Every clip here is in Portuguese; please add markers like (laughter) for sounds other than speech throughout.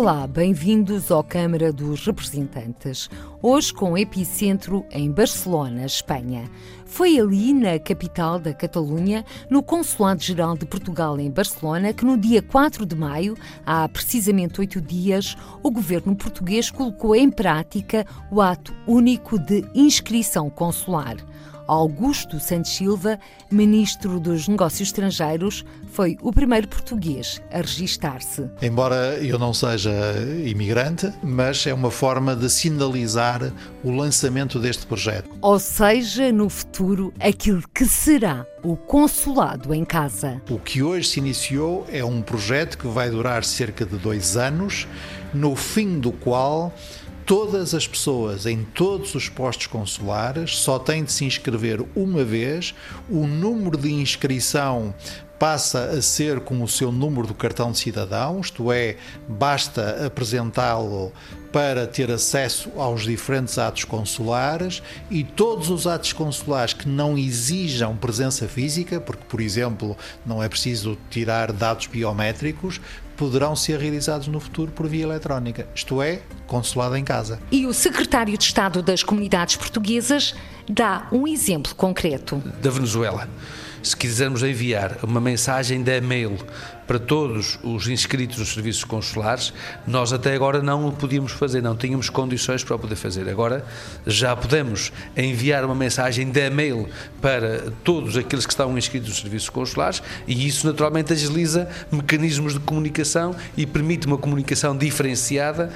Olá, bem-vindos ao Câmara dos Representantes. Hoje com epicentro em Barcelona, Espanha. Foi ali, na capital da Catalunha, no Consulado-Geral de Portugal em Barcelona, que no dia 4 de maio, há precisamente oito dias, o governo português colocou em prática o ato único de inscrição consular. Augusto Santos Silva, ministro dos Negócios Estrangeiros, foi o primeiro português a registar-se. Embora eu não seja imigrante, mas é uma forma de sinalizar o lançamento deste projeto. Ou seja, no futuro, aquilo que será o consulado em casa. O que hoje se iniciou é um projeto que vai durar cerca de dois anos, no fim do qual todas as pessoas em todos os postos consulares só têm de se inscrever uma vez, o número de inscrição passa a ser como o seu número do cartão de cidadão, isto é, basta apresentá-lo para ter acesso aos diferentes atos consulares e todos os atos consulares que não exijam presença física, porque, por exemplo, não é preciso tirar dados biométricos, poderão ser realizados no futuro por via eletrónica, isto é, consulado em casa. E o secretário de Estado das Comunidades Portuguesas dá um exemplo concreto. Da Venezuela. Se quisermos enviar uma mensagem de e-mail para todos os inscritos nos serviços consulares, nós até agora não o podíamos fazer, não tínhamos condições para o poder fazer. Agora já podemos enviar uma mensagem de e-mail para todos aqueles que estão inscritos nos serviços consulares e isso naturalmente agiliza mecanismos de comunicação e permite uma comunicação diferenciada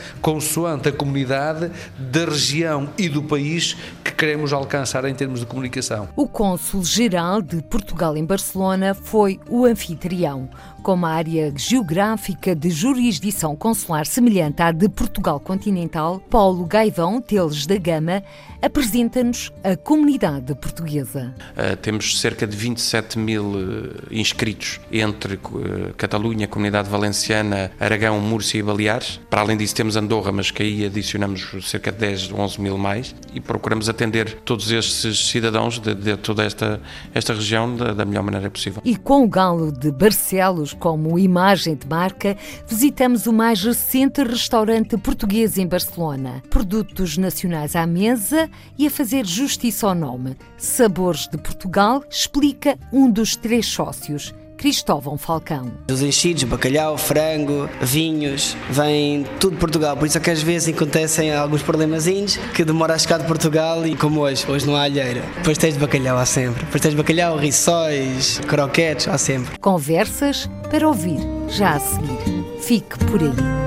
consoante a comunidade da região e do país que queremos alcançar em termos de comunicação. O cônsul-geral de Portugal em Barcelona foi o anfitrião com uma área geográfica de jurisdição consular semelhante à de Portugal continental, Paulo Gaivão Teles da Gama apresenta-nos a comunidade portuguesa. Uh, temos cerca de 27 mil uh, inscritos entre uh, Catalunha, Comunidade Valenciana, Aragão, Múrcia e Baleares. Para além disso temos Andorra, mas que aí adicionamos cerca de 10, 11 mil mais e procuramos atender todos estes cidadãos de, de toda esta, esta região da, da melhor maneira possível. E com o galo de Barcelos como imagem de marca, visitamos o mais recente restaurante português em Barcelona. Produtos nacionais à mesa e a fazer justiça ao nome. Sabores de Portugal explica um dos três sócios. Cristóvão Falcão. Os enchidos, bacalhau, frango, vinhos, vem tudo de Portugal, por isso é que às vezes acontecem alguns problemazinhos que demora a chegar de Portugal e como hoje, hoje não há alheira. Pastéis de bacalhau há sempre. Pastéis de bacalhau, rissóis, croquetes há sempre. Conversas para ouvir já a seguir. Fique por aí.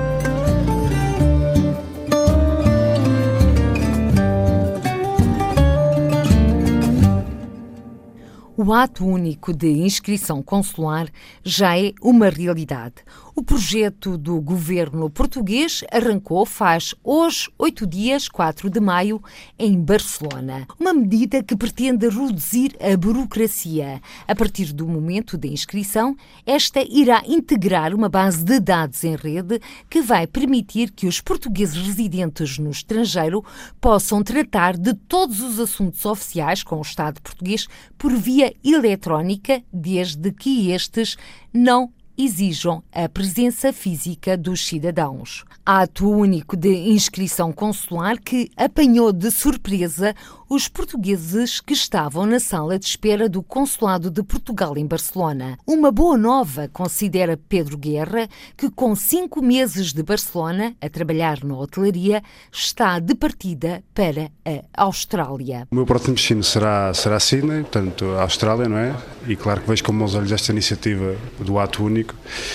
O ato único de inscrição consular já é uma realidade. O projeto do governo português arrancou faz hoje, oito dias, 4 de maio, em Barcelona. Uma medida que pretende reduzir a burocracia. A partir do momento da inscrição, esta irá integrar uma base de dados em rede que vai permitir que os portugueses residentes no estrangeiro possam tratar de todos os assuntos oficiais com o Estado português por via eletrónica, desde que estes não exijam a presença física dos cidadãos. Ato único de inscrição consular que apanhou de surpresa os portugueses que estavam na sala de espera do Consulado de Portugal em Barcelona. Uma boa nova, considera Pedro Guerra, que com cinco meses de Barcelona a trabalhar na hotelaria, está de partida para a Austrália. O meu próximo destino será, será Sydney, portanto a Austrália, não é? E claro que vejo com bons olhos esta iniciativa do ato único,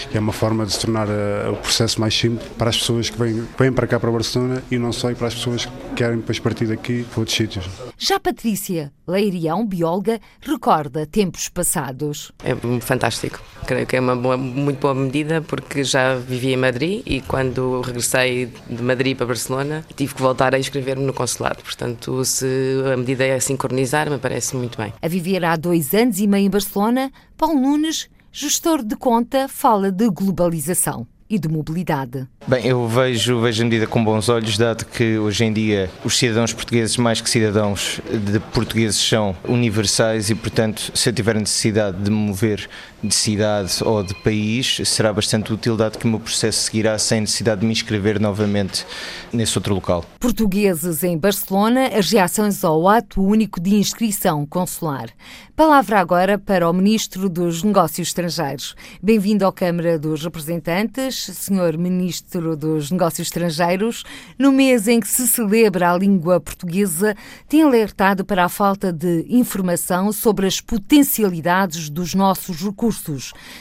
que é uma forma de se tornar uh, o processo mais simples para as pessoas que vêm, vêm para cá para Barcelona e não só e para as pessoas que querem depois partir daqui para outros sítios. Já Patrícia Leirião, bióloga, recorda tempos passados. É fantástico. Creio que é uma boa, muito boa medida porque já vivi em Madrid e quando regressei de Madrid para Barcelona tive que voltar a inscrever-me no consulado. Portanto, se a medida é sincronizar, me parece muito bem. A viver há dois anos e meio em Barcelona, Paulo Nunes Gestor de conta fala de globalização e de mobilidade. Bem, eu vejo, vejo a medida com bons olhos, dado que hoje em dia os cidadãos portugueses, mais que cidadãos de portugueses, são universais e, portanto, se eu tiver necessidade de me mover de cidade ou de país, será bastante útil, dado que o meu processo seguirá sem necessidade de me inscrever novamente nesse outro local. Portugueses em Barcelona, as reações ao ato único de inscrição consular. Palavra agora para o Ministro dos Negócios Estrangeiros. Bem-vindo à Câmara dos Representantes. Senhor Ministro dos Negócios Estrangeiros, no mês em que se celebra a língua portuguesa, tem alertado para a falta de informação sobre as potencialidades dos nossos recursos,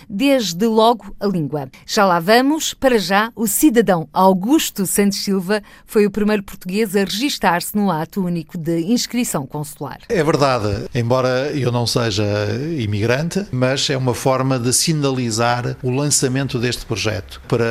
desde logo a língua. Já lá vamos, para já, o cidadão Augusto Santos Silva foi o primeiro português a registar-se no ato único de inscrição consular. É verdade, embora eu não seja imigrante, mas é uma forma de sinalizar o lançamento deste projeto para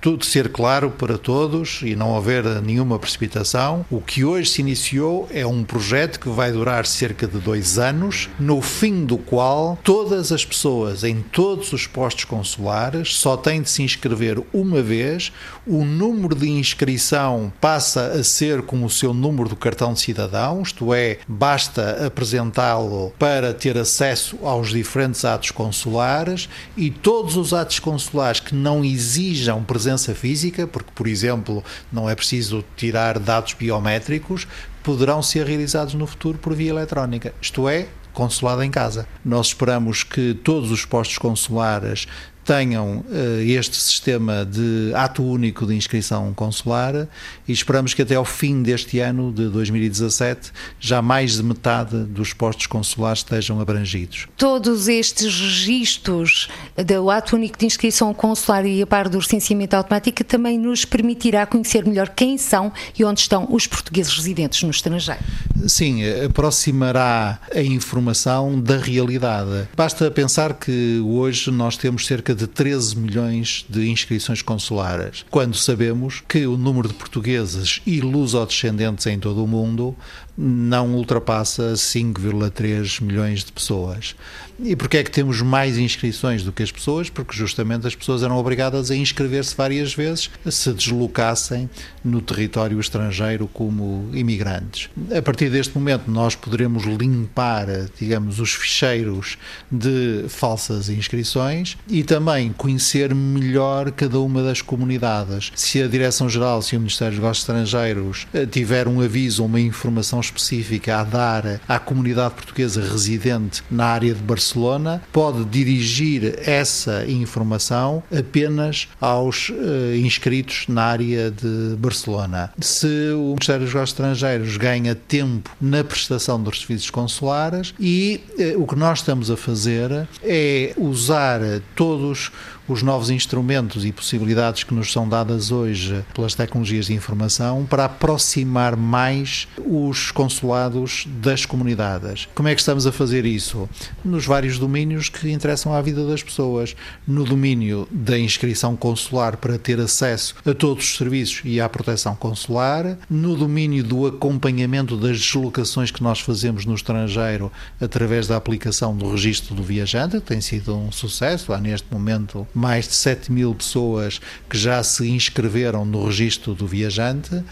tudo ser claro para todos e não haver nenhuma precipitação, o que hoje se iniciou é um projeto que vai durar cerca de dois anos, no fim do qual todas as pessoas em todos os postos consulares só têm de se inscrever uma vez, o número de inscrição passa a ser com o seu número do cartão de cidadão, isto é, basta apresentá-lo para ter acesso aos diferentes atos consulares e todos os atos consulares que não exijam presença física, porque, por exemplo, não é preciso tirar dados biométricos, poderão ser realizados no futuro por via eletrónica, isto é, consulado em casa. Nós esperamos que todos os postos consulares tenham uh, este sistema de ato único de inscrição consular e esperamos que até ao fim deste ano de 2017 já mais de metade dos postos consulares estejam abrangidos. Todos estes registros do ato único de inscrição consular e a par do recenseamento automático também nos permitirá conhecer melhor quem são e onde estão os portugueses residentes no estrangeiro. Sim, aproximará a informação da realidade. Basta pensar que hoje nós temos cerca de 13 milhões de inscrições consulares, quando sabemos que o número de portugueses e lusodescendentes em todo o mundo não ultrapassa 5,3 milhões de pessoas. E porquê é que temos mais inscrições do que as pessoas? Porque justamente as pessoas eram obrigadas a inscrever-se várias vezes se deslocassem no território estrangeiro como imigrantes. A partir deste momento nós poderemos limpar, digamos, os ficheiros de falsas inscrições e também conhecer melhor cada uma das comunidades. Se a Direção-Geral, se o Ministério dos Negócios Estrangeiros eh, tiver um aviso uma informação específica a dar à comunidade portuguesa residente na área de Barcelona, pode dirigir essa informação apenas aos uh, inscritos na área de Barcelona. Se o Ministério dos Negócios Estrangeiros ganha tempo na prestação dos serviços consulares e uh, o que nós estamos a fazer é usar todos os novos instrumentos e possibilidades que nos são dadas hoje pelas tecnologias de informação para aproximar mais os consulados das comunidades. Como é que estamos a fazer isso? Nos vários domínios que interessam à vida das pessoas. No domínio da inscrição consular para ter acesso a todos os serviços e à proteção consular, no domínio do acompanhamento das deslocações que nós fazemos no estrangeiro através da aplicação do registro do viajante, que tem sido um sucesso. Há neste momento mais de 7 mil pessoas que já se inscreveram no registro do viajante.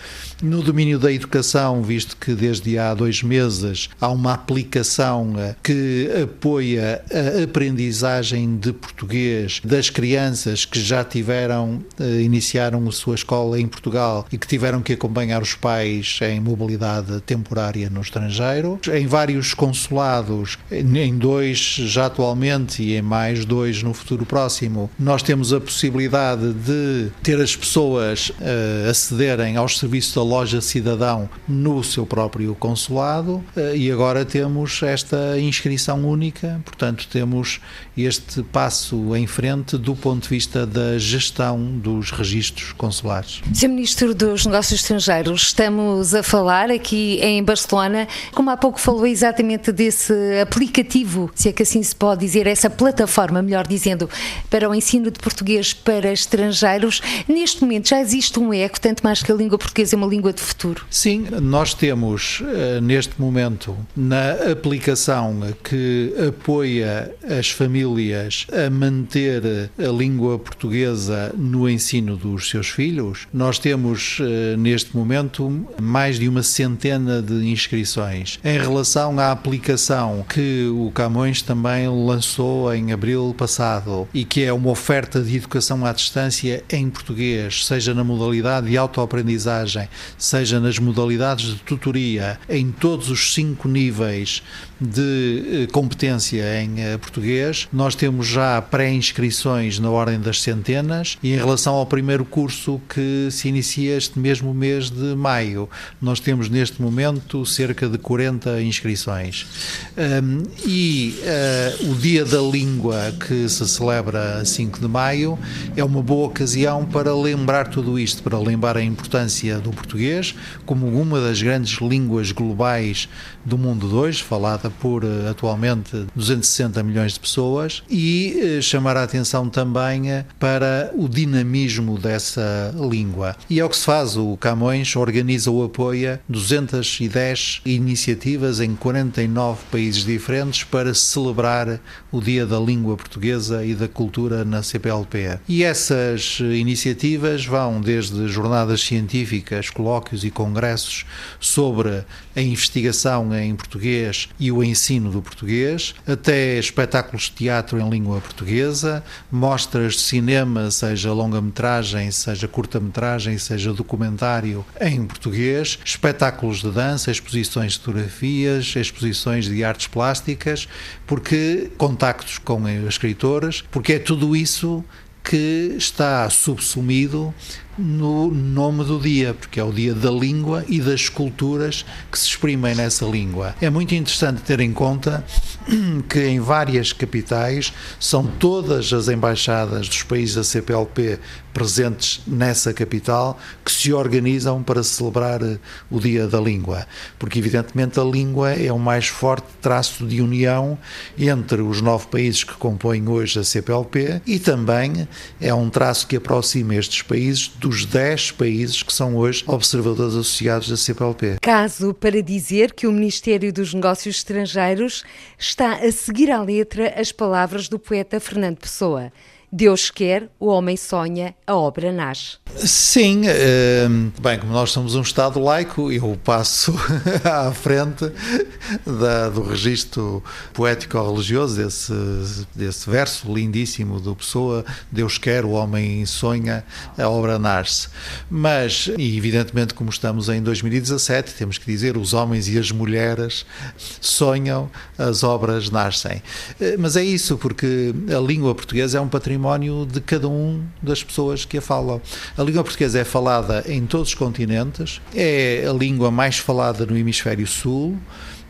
No domínio da educação, visto que desde há dois meses há uma aplicação eh, que apoia a aprendizagem de português das crianças que já tiveram, eh, iniciaram a sua escola em Portugal e que tiveram que acompanhar os pais em mobilidade temporária no estrangeiro. Em vários consulados, em dois já atualmente e em mais dois no futuro próximo, nós temos a possibilidade de ter as pessoas uh, acederem aos serviços da loja cidadão no seu próprio consulado uh, e agora temos esta inscrição única, portanto temos este passo em frente do ponto de vista da gestão dos registros consulares. Sr. Ministro dos Negócios Estrangeiros, estamos a falar aqui em Barcelona, como há pouco falou exatamente desse aplicativo, se é que assim se pode dizer, essa plataforma, melhor dizendo, para o ensino de português para estrangeiros. Neste momento já existe um eco, tanto mais que a língua portuguesa é uma língua de futuro. Sim, nós temos eh, neste momento na aplicação que apoia as famílias a manter a língua portuguesa no ensino dos seus filhos, nós temos eh, neste momento mais de uma centena de inscrições. Em relação à aplicação que o Camões também lançou em abril passado e que é uma oferta de educação à distância em português, seja na modalidade de autoaprendizagem, seja nas modalidades de tutoria, em todos os cinco níveis de eh, competência em eh, português. Nós temos já pré-inscrições na ordem das centenas e em relação ao primeiro curso que se inicia este mesmo mês de maio, nós temos neste momento cerca de 40 inscrições. Um, e uh, o Dia da Língua, que se celebra a 5 de maio, é uma boa ocasião para lembrar tudo isto, para lembrar a importância do português como uma das grandes línguas globais do mundo de hoje, falada por eh, atualmente 260 milhões de pessoas, e eh, chamar a atenção também eh, para o dinamismo dessa língua. E é o que se faz, o Camões organiza ou apoia 210 iniciativas em 49 países diferentes para celebrar o Dia da Língua Portuguesa e da Cultura na CPLP. E essas iniciativas vão desde jornadas científicas, colóquios e congressos sobre a investigação em português e o ensino do português, até espetáculos de teatro em língua portuguesa, mostras de cinema, seja longa-metragem, seja curta-metragem, seja documentário em português, espetáculos de dança, exposições de fotografias, exposições de artes plásticas, porque contactos com escritores, porque é tudo isso que está subsumido no nome do dia, porque é o dia da língua e das culturas que se exprimem nessa língua. É muito interessante ter em conta (clears throat) que em várias capitais são todas as embaixadas dos países da CPLP presentes nessa capital que se organizam para celebrar eh, o Dia da Língua, porque evidentemente a língua é o mais forte traço de união entre os nove países que compõem hoje a CPLP e também é um traço que aproxima estes países dos 10 países que são hoje observadores associados da CPLP. Caso para dizer que o Ministério dos Negócios Estrangeiros está a seguir à letra as palavras do poeta Fernando Pessoa. Deus quer, o homem sonha, a obra nasce. Sim, ehm, bem, como nós somos um Estado laico, eu passo (laughs) à frente da, do registro poético-religioso desse, desse verso lindíssimo do Pessoa: Deus quer, o homem sonha, a obra nasce. Mas, e evidentemente, como estamos em 2017, temos que dizer: os homens e as mulheres sonham, as obras nascem. Eh, mas é isso, porque a língua portuguesa é um patrimônio património de cada um das pessoas que a falam. A língua portuguesa é falada em todos os continentes, é a língua mais falada no hemisfério sul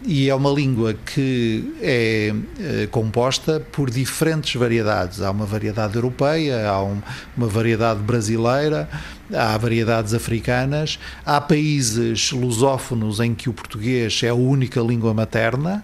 e é uma língua que é, é composta por diferentes variedades. Há uma variedade europeia, há um, uma variedade brasileira, há variedades africanas, há países lusófonos em que o português é a única língua materna.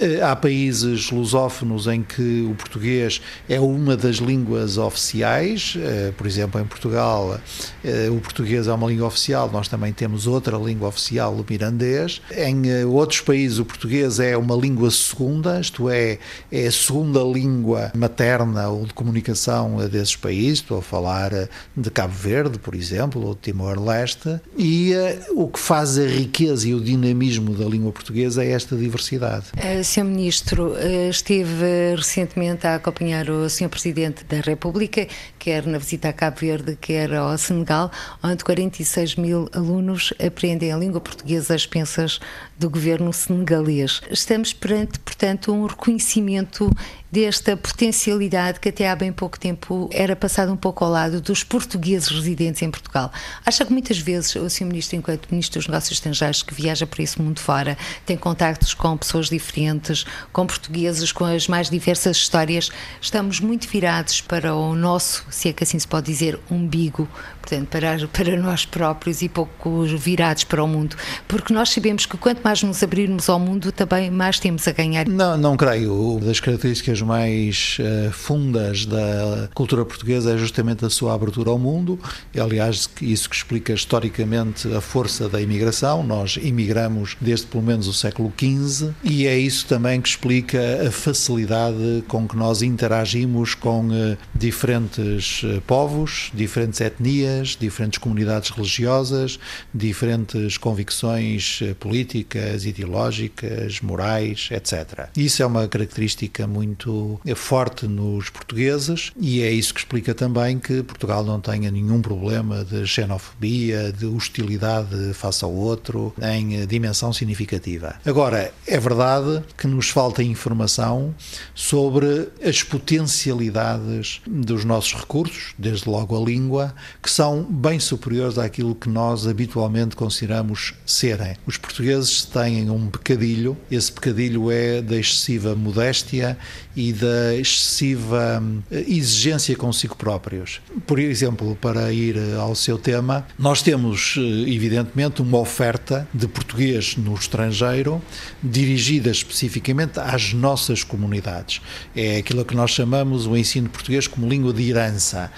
Eh, há países lusófonos em que o português é uma das línguas oficiais, eh, por exemplo, em Portugal eh, o português é uma língua oficial, nós também temos outra língua oficial, o mirandês. Em outros países o português é uma língua segunda, isto é, é a segunda língua materna ou de comunicação desses países, estou a falar de Cabo Verde, por exemplo, ou de Timor-Leste, e o que faz a riqueza e o dinamismo da língua portuguesa é esta diversidade. Sr. Ministro eh, esteve recentemente a acompanhar o Sr. Presidente da República, quer na visita a Cabo Verde, quer ao Senegal, onde 46 mil alunos aprendem a língua portuguesa às pensas do governo senegalês. Estamos perante, portanto, um reconhecimento desta potencialidade que até há bem pouco tempo era passada um pouco ao lado dos portugueses residentes em Portugal. Acha que muitas vezes o Sr. Ministro, enquanto Ministro dos Negócios Estrangeiros, que viaja por esse mundo fora, tem contactos com pessoas diferentes, com portugueses, com as mais diversas histórias, estamos muito virados para o nosso, se é que assim se pode dizer, umbigo, portanto, para, (laughs) para nós próprios e pouco virados para o mundo, porque nós sabemos que quanto mais nos abrirmos ao mundo, também mais temos a ganhar. Não, não creio. Uma das características mais uh, fundas da cultura portuguesa é justamente a sua abertura ao mundo. E, aliás, isso que explica historicamente a força da imigração. Nós imigramos desde pelo menos o século XV e é isso também que explica a facilidade com que nós interagimos com uh, diferentes uh, povos, diferentes etnias, diferentes comunidades religiosas, diferentes convicções políticas, ideológicas, morais, etc. Isso é uma característica muito forte nos portugueses e é isso que explica também que Portugal não tenha nenhum problema de xenofobia, de hostilidade face ao outro em dimensão significativa. Agora, é verdade que nos falta informação sobre as potencialidades dos nossos recursos, desde logo a língua, que são bem superiores àquilo que nós habitualmente consideramos serem. Os portugueses têm um pecadilho, esse pecadilho é da excessiva modéstia e da excessiva eh, exigência consigo próprios. Por exemplo, para ir eh, ao seu tema, nós temos, eh, evidentemente, uma oferta de português no estrangeiro dirigida especificamente às nossas comunidades. É aquilo que nós chamamos o ensino português como língua de herança.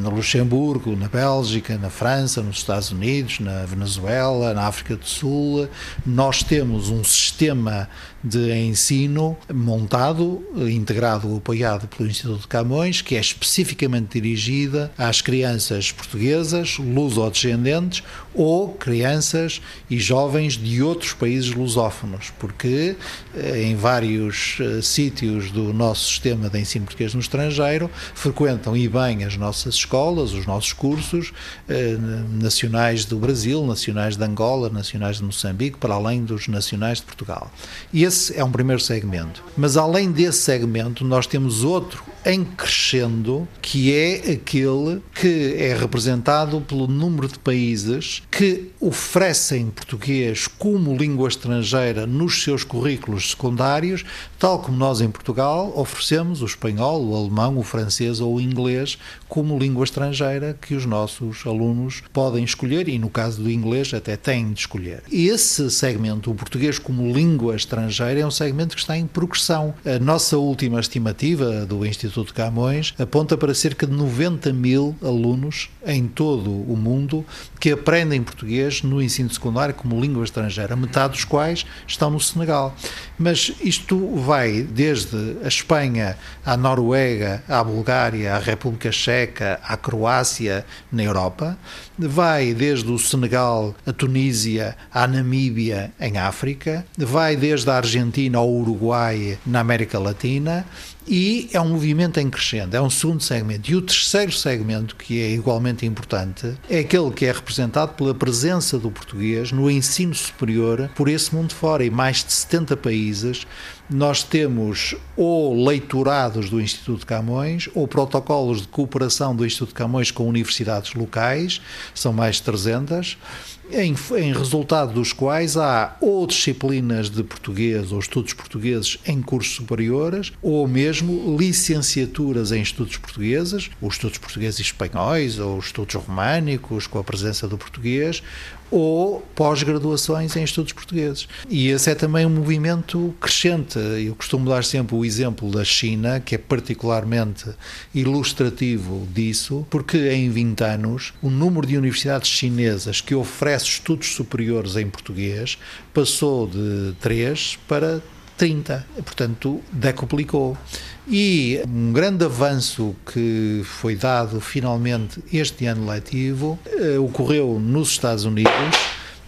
No Luxemburgo, na Bélgica, na França, nos Estados Unidos, na Venezuela, na África do Sul, nós temos um sistema de ensino montado, integrado, apoiado pelo Instituto de Camões, que é especificamente dirigida às crianças portuguesas, luso-descendentes, ou crianças e jovens de outros países lusófonos, porque eh, em vários uh, sítios do nosso sistema de ensino português no estrangeiro frequentam e bem as nossas escolas, os nossos cursos uh, nacionais do Brasil, nacionais de Angola, nacionais de Moçambique, para além dos nacionais de Portugal. E esse é um primeiro segmento. Mas além desse segmento, nós temos outro em crescendo, que é aquele que é representado pelo número de países que oferecem português como língua estrangeira nos seus currículos secundários, tal como nós em Portugal oferecemos o espanhol, o alemão, o francês ou o inglês como língua estrangeira que os nossos alunos podem escolher e, no caso do inglês, até têm de escolher. Esse segmento, o português como língua estrangeira, é um segmento que está em progressão. A nossa última estimativa do Instituto Instituto Camões aponta para cerca de 90 mil alunos em todo o mundo que aprendem português no ensino secundário como língua estrangeira, metade dos quais estão no Senegal. Mas isto vai desde a Espanha à Noruega, à Bulgária, à República Checa, à Croácia, na Europa, vai desde o Senegal à Tunísia, à Namíbia, em África, vai desde a Argentina ao Uruguai, na América Latina, e é um movimento em crescendo, é um segundo segmento. E o terceiro segmento, que é igualmente importante, é aquele que é representado pela presença do português no ensino superior por esse mundo fora. E mais de 70 países nós temos ou leitorados do Instituto Camões ou protocolos de cooperação do Instituto Camões com universidades locais, são mais de 300 em, em, resultado dos quais há ou disciplinas de português ou estudos portugueses em cursos superiores, ou mesmo licenciaturas em estudos portugueses, os estudos portugueses e espanhóis, ou estudos românicos com a presença do português, ou pós-graduações em estudos portugueses. E esse é também um movimento crescente. Eu costumo dar sempre o exemplo da China, que é particularmente ilustrativo disso, porque em 20 anos o número de universidades chinesas que oferece estudos superiores em português passou de 3 para 30, portanto, decuplicou. E um grande avanço que foi dado finalmente este ano letivo eh, ocorreu nos Estados Unidos,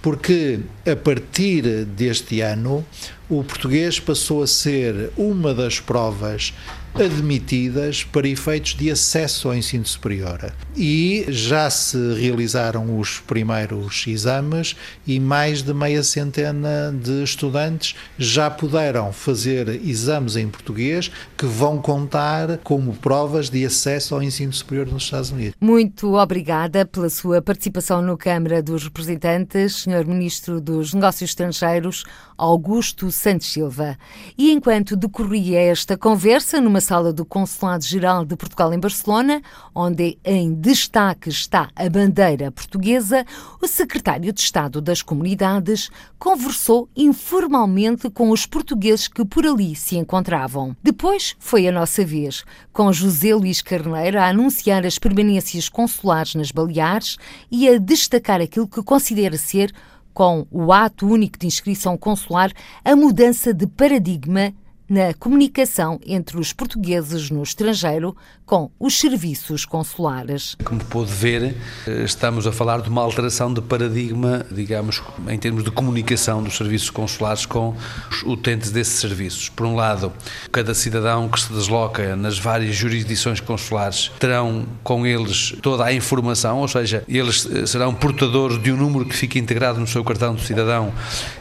porque a partir deste ano o português passou a ser uma das provas admitidas para efeitos de acesso ao ensino superior. E já se realizaram os primeiros exames e mais de meia centena de estudantes já puderam fazer exames em português que vão contar como provas de acesso ao ensino superior nos Estados Unidos. Muito obrigada pela sua participação no Câmara dos Representantes, Sr. Ministro dos Negócios Estrangeiros, Augusto Santos Silva. E enquanto decorria esta conversa numa sala do Consulado-Geral de Portugal em Barcelona, onde em destaque está a bandeira portuguesa, o secretário de Estado das Comunidades conversou informalmente com os portugueses que por ali se encontravam. Depois foi a nossa vez, com José Luís Carneiro a anunciar as permanências consulares nas Baleares e a destacar aquilo que considera ser com o ato único de inscrição consular, a mudança de paradigma na comunicação entre os portugueses no estrangeiro com os serviços consulares. Como pôde ver, estamos a falar de uma alteração de paradigma, digamos, em termos de comunicação dos serviços consulares com os utentes desses serviços. Por um lado, cada cidadão que se desloca nas várias jurisdições consulares terão com eles toda a informação, ou seja, eles serão portadores de um número que fica integrado no seu cartão de cidadão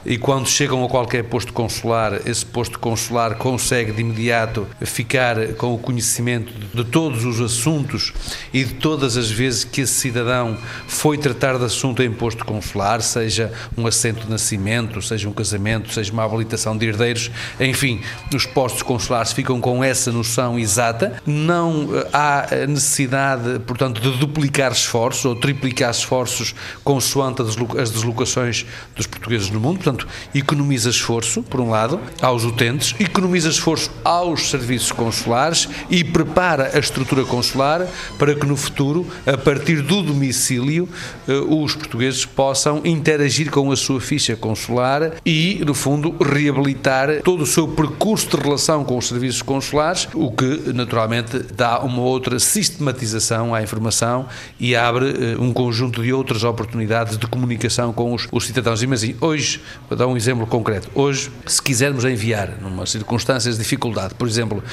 e quando chegam a qualquer posto consular, esse posto consular consegue de imediato ficar com o conhecimento de todos os assuntos e de todas as vezes que esse cidadão foi tratar de assunto em posto consular, seja um assento de nascimento, seja um casamento, seja uma habilitação de herdeiros, enfim, os postos consulares ficam com essa noção exata. Não eh, há necessidade, portanto, de duplicar esforços ou triplicar esforços consoante as deslocações dos portugueses no mundo, portanto, economiza esforço, por um lado, aos utentes, economiza esforço aos serviços consulares e prepara a estrutura consular para que no futuro, a partir do domicílio, eh, os portugueses possam interagir com a sua ficha consular e, no fundo, reabilitar todo o seu percurso de relação com os serviços consulares, o que naturalmente dá uma outra sistematização à informação e abre eh, um conjunto de outras oportunidades de comunicação com os, os cidadãos. Imaginem, hoje, vou dar um exemplo concreto, hoje, se quisermos enviar, numa circunstâncias de dificuldade, por exemplo,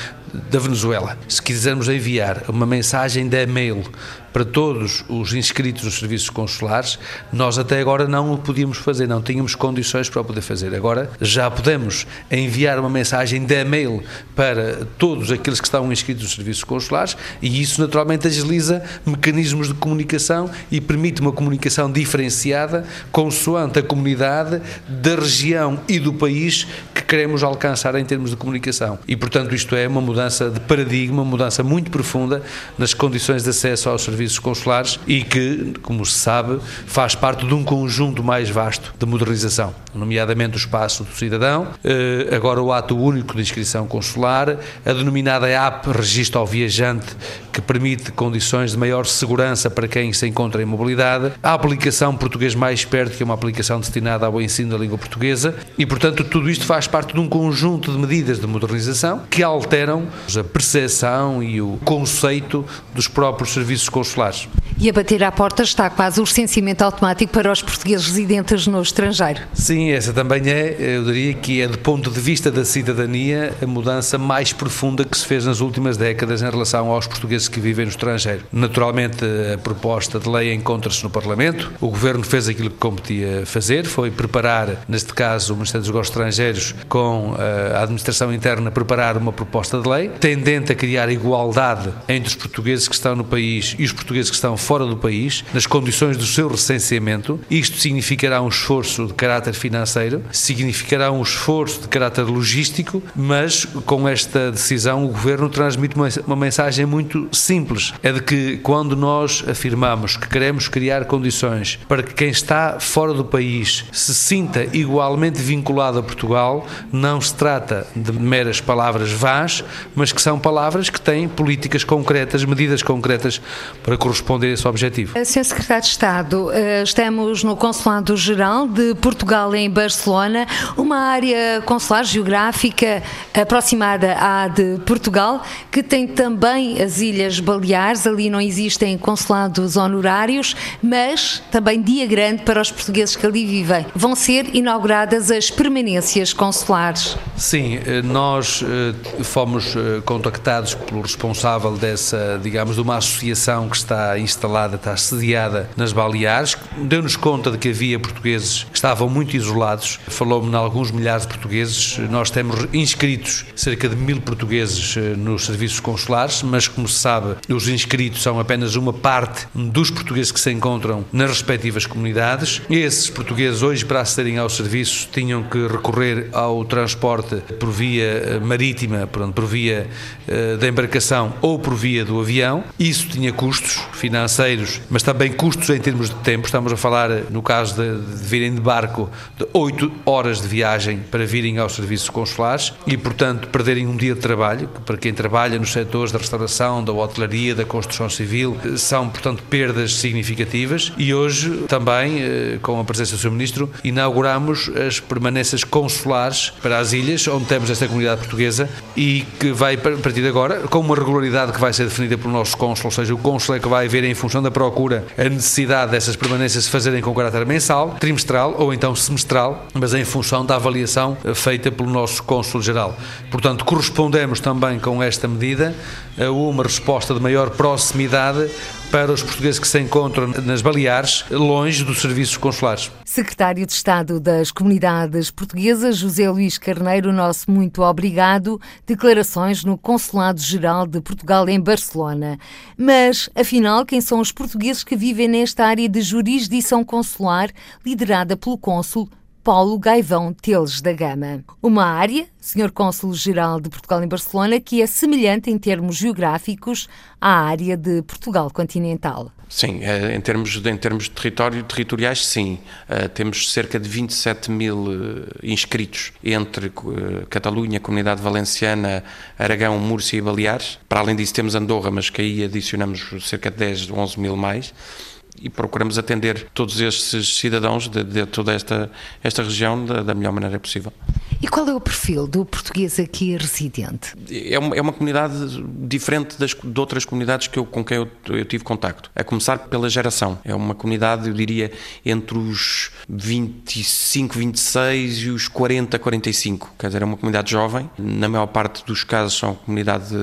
da Venezuela, se quisermos enviar uma mensagem de e-mail para todos os inscritos nos serviços consulares, nós até agora não o podíamos fazer, não tínhamos condições para o poder fazer. Agora já podemos enviar uma mensagem de e-mail para todos aqueles que estão inscritos nos serviços consulares e isso naturalmente agiliza mecanismos de comunicação e permite uma comunicação diferenciada consoante a comunidade da região e do país que queremos alcançar em termos de comunicação. E portanto isto é uma mudança de paradigma, uma mudança muito profunda nas condições de acesso aos serviços serviços consulares e que, como se sabe, faz parte de um conjunto mais vasto de modernização, nomeadamente o espaço do cidadão, eh, agora o ato único de inscrição consular, a denominada app Registro ao Viajante, que permite condições de maior segurança para quem se encontra em mobilidade, a aplicação Português Mais Perto, que é uma aplicação destinada ao ensino da língua portuguesa, e portanto tudo isto faz parte de um conjunto de medidas de modernização que alteram a percepção e o conceito dos próprios serviços consulares consulares. E a bater à porta está quase o recenseamento automático para os portugueses residentes no estrangeiro. Sim, essa também é, eu diria que é, do ponto de vista da cidadania, a mudança mais profunda que se fez nas últimas décadas em relação aos portugueses que vivem no estrangeiro. Naturalmente, a proposta de lei encontra-se no Parlamento, o Governo fez aquilo que competia fazer, foi preparar, neste caso, o Ministério dos Negócios Estrangeiros, com eh, a Administração Interna, preparar uma proposta de lei tendente a criar igualdade entre os portugueses que estão no país e os portugueses que estão fora do país, nas condições do seu recenseamento. Isto significará um esforço de caráter financeiro, significará um esforço de caráter logístico, mas com esta decisão o Governo transmite uma, uma mensagem muito simples: é de que quando nós afirmamos que queremos criar condições para que quem está fora do país se sinta igualmente vinculado a Portugal, não se trata de meras palavras vãs, mas que são palavras que têm políticas concretas, medidas concretas para corresponder a esse objetivo. Sr. Secretário de Estado, eh, estamos no Consulado-Geral de Portugal em Barcelona, uma área consular geográfica aproximada à de Portugal, que tem também as Ilhas Baleares, ali não existem consulados honorários, mas também dia grande para os portugueses que ali vivem. Vão ser inauguradas as permanências consulares. Sim, eh, nós fomos contactados pelo responsável dessa, digamos, de uma associação que está instalada está sediada nas Baleares. Deu-nos conta de que havia portugueses que estavam muito isolados. Falou-me de alguns milhares de portugueses. Nós temos inscritos cerca de mil portugueses eh, nos serviços consulares, mas como se sabe, os inscritos são apenas uma parte dos portugueses que se encontram nas respectivas comunidades. Esses portugueses, hoje, para acederem ao serviço, tinham que recorrer ao transporte por via eh, marítima, por via eh, da embarcação ou por via do avião. Isso tinha custos financeiros, mas também custos em termos de tempo. Estamos a falar, no caso de, de virem de barco, de 8 horas de viagem para virem aos serviços consulares e, portanto, perderem um dia de trabalho, que para quem trabalha nos setores da restauração, da hotelaria, da construção civil, são, portanto, perdas significativas. E hoje, também, eh, com a presença do Sr. Ministro, inauguramos as permanências consulares para as ilhas, onde temos esta comunidade portuguesa e que vai, a partir de agora, com uma regularidade que vai ser definida pelo nosso cônsul, ou seja, o cônsul que vai ver, em função da procura, a necessidade dessas permanências se fazerem com caráter mensal, trimestral ou então semestral, mas em função da avaliação eh, feita pelo nosso cônsul-geral. Portanto, correspondemos também com esta medida a uma resposta de maior proximidade para os portugueses que se encontram nas Baleares, longe dos serviços consulares. Secretário de Estado das Comunidades Portuguesas, José Luís Carneiro, nosso muito obrigado. Declarações no Consulado-Geral de Portugal em Barcelona. Mas, afinal, quem são os portugueses que vivem nesta área de jurisdição consular liderada pelo cônsul Paulo Gaivão Teles da Gama. Uma área, Sr. Cônsul-Geral de Portugal em Barcelona, que é semelhante em termos geográficos à área de Portugal continental. Sim, eh, em termos, em termos de território, territoriais, sim. Eh, temos cerca de 27 mil eh, inscritos entre Catalunha, Comunidade Valenciana, Aragão, Múrcia e Baleares. Para além disso, temos Andorra, mas que aí adicionamos cerca de 10, 11 mil mais e procuramos atender todos estes cidadãos de, de toda esta, esta região da, da, melhor maneira possível. E qual é o perfil do português aqui residente? É uma, é uma comunidade diferente das, de outras comunidades que eu, com quem eu, eu, tive contacto. A começar pela geração. É uma comunidade, eu diria, entre os 25, 26 e os 40, 45. Quer dizer, é uma comunidade jovem. Na maior parte dos casos são comunidade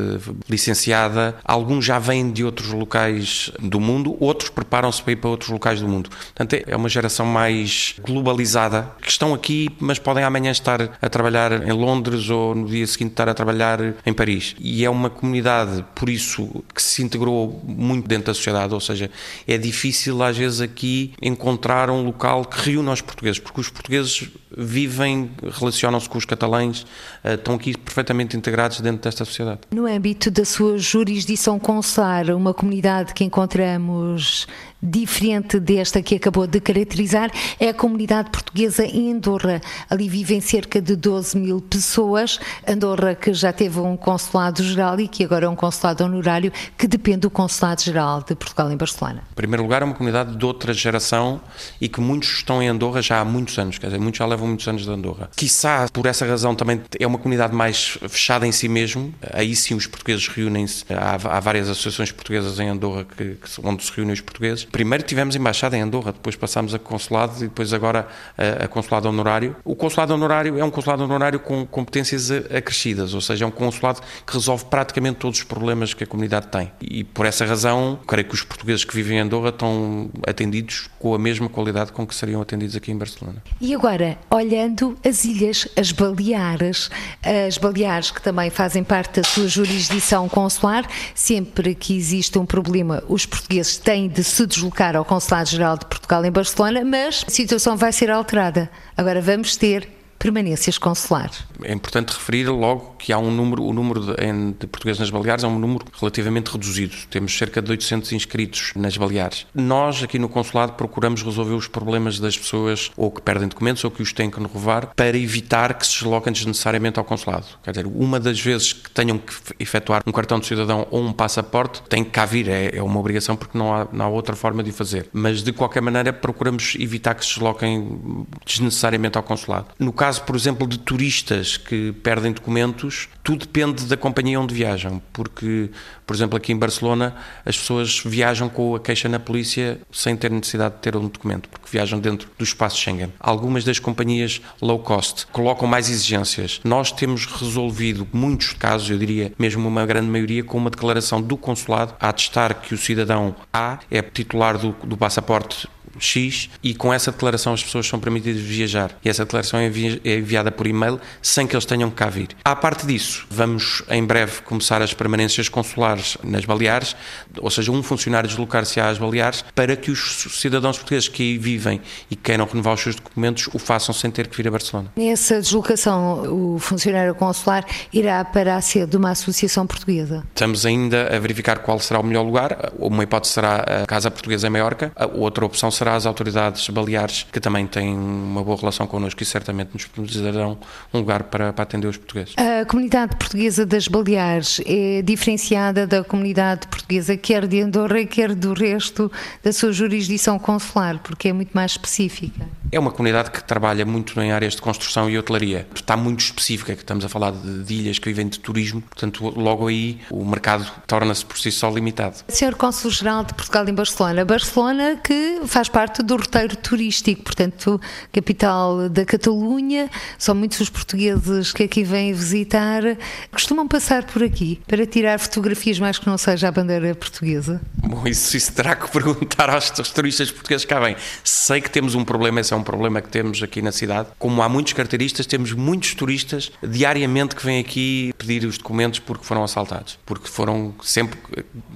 licenciada. Alguns já vêm de outros locais do mundo, outros preparam-se para ir para outros locais do mundo. Portanto, é uma geração mais globalizada, que estão aqui, mas podem amanhã estar a trabalhar em Londres ou no dia seguinte estar a trabalhar em Paris. E é uma comunidade, por isso, que se integrou muito dentro da sociedade, ou seja, é difícil às vezes aqui encontrar um local que reúne os portugueses, porque os portugueses vivem, relacionam-se com os catalães, eh, estão aqui perfeitamente integrados dentro desta sociedade. No âmbito da sua jurisdição consular, uma comunidade que encontramos diferente desta que acabou de caracterizar é a comunidade portuguesa em Andorra. Ali vivem cerca de 12 mil pessoas. Andorra que já teve um consulado geral e que agora é um consulado honorário que depende do consulado geral de Portugal em Barcelona. Em primeiro lugar, é uma comunidade de outra geração e que muitos estão em Andorra já há muitos anos, quer dizer, muitos já levam muitos anos de Andorra. Quissá, por essa razão, também é uma comunidade mais fechada em si mesmo. Aí sim os portugueses reúnem-se. Há, há, várias associações portuguesas em Andorra que, que, onde se reúnem os portugueses. Primeiro tivemos embaixada em Andorra, depois passámos a consulado e depois agora a, a consulado honorário. O consulado honorário é um consulado honorário com competências acrescidas, ou seja, é um consulado que resolve praticamente todos os problemas que a comunidade tem. E por essa razão, creio que os portugueses que vivem em Andorra estão atendidos com a mesma qualidade com que seriam atendidos aqui em Barcelona. E agora, olhando as ilhas, as Baleares, as Baleares que também fazem parte da sua jurisdição consular, sempre que existe um problema, os portugueses têm de se deslocar ao Consulado-Geral de Portugal em Barcelona, mas a situação vai ser alterada. Agora vamos ter permanências consulares. É importante referir logo que há um número, o número de, de, portugueses nas Baleares é um número relativamente reduzido. Temos cerca de 800 inscritos nas Baleares. Nós, aqui no consulado, procuramos resolver os problemas das pessoas ou que perdem documentos ou que os têm que renovar para evitar que se desloquem desnecessariamente ao consulado. Quer dizer, uma das vezes que tenham que efetuar um cartão de cidadão ou um passaporte, tem que cá vir, é, é uma obrigação porque não há, não há outra forma de o fazer. Mas, de qualquer maneira, procuramos evitar que se desloquem desnecessariamente ao consulado. No caso caso, por exemplo, de turistas que perdem documentos, tudo depende da companhia onde viajam, porque, por exemplo, aqui em Barcelona, as pessoas viajam com a queixa na polícia sem ter necessidade de ter um documento, porque viajam dentro do espaço Schengen. Algumas das companhias low cost colocam mais exigências. Nós temos resolvido muitos casos, eu diria mesmo uma grande maioria, com uma declaração do consulado a atestar que o cidadão A é titular do, do passaporte X e com essa declaração as pessoas são permitidas viajar. E essa declaração é, é enviada por e-mail sem que eles tenham que cá vir. À parte disso, vamos em breve começar as permanências consulares nas Baleares, ou seja, um funcionário deslocar-se às Baleares para que os cidadãos portugueses que aí vivem e queiram renovar os seus documentos o façam sem ter que vir a Barcelona. Nessa deslocação, o funcionário consular irá para a sede de uma associação portuguesa? Estamos ainda a verificar qual será o melhor lugar. Uma hipótese será a Casa Portuguesa em Maiorca, a outra opção será às autoridades baleares, que também têm uma boa relação connosco e certamente nos darão um lugar para, para atender os portugueses. A comunidade portuguesa das Baleares é diferenciada da comunidade portuguesa quer de Andorra, quer do resto da sua jurisdição consular, porque é muito mais específica. É uma comunidade que trabalha muito em áreas de construção e hotelaria. Está muito específica, que estamos a falar de, de ilhas que vivem de turismo, portanto, logo aí o mercado torna-se por si só limitado. Senhor Cônsul-Geral de Portugal em Barcelona, Barcelona que faz parte do roteiro turístico, portanto, capital da Catalunha, são muitos os portugueses que aqui vêm visitar, costumam passar por aqui para tirar fotografias mais que não seja a bandeira portuguesa? Bom, isso, isso terá que (laughs) perguntar aos, turistas portugueses que cá vêm. Sei que temos um problema, esse é um problema que temos aqui na cidade. Como há muitos carteiristas, temos muitos turistas diariamente que vêm aqui pedir os documentos porque foram assaltados. Porque foram sempre,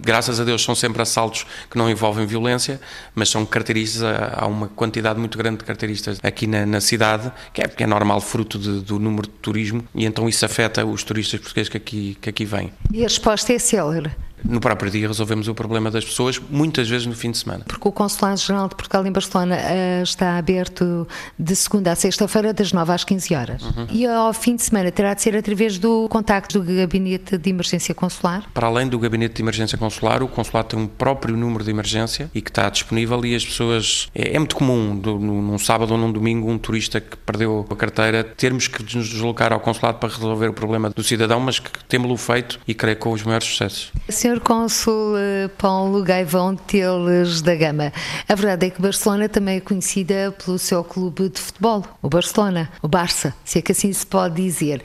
graças a Deus, são sempre assaltos que não envolvem violência, mas são carteiristas, há uma quantidade muito grande de carteiristas aqui na, na cidade, que é, é normal, fruto de, do número de turismo, e então isso afeta os turistas portugueses que aqui, que aqui vêm. E a resposta é célere? No próprio dia resolvemos o problema das pessoas, muitas vezes no fim de semana. Porque o Consulado-Geral de Portugal em Barcelona uh, está aberto de segunda a sexta-feira, das 9 às 15 horas. Uhum. E ao fim de semana terá de ser através do contacto do Gabinete de Emergência Consular? Para além do Gabinete de Emergência Consular, o Consulado tem um próprio número de emergência e que está disponível e as pessoas... É, é muito comum, do, num sábado ou num domingo, um turista que perdeu a carteira, termos que nos deslocar ao Consulado para resolver o problema do cidadão, mas que temos-lo feito e creio com os maiores sucessos. Senhor Sr. Cônsul eh, Paulo Gaivão Teles da Gama. A verdade é que Barcelona também é conhecida pelo seu clube de futebol, o Barcelona, o Barça, se é que assim se pode dizer.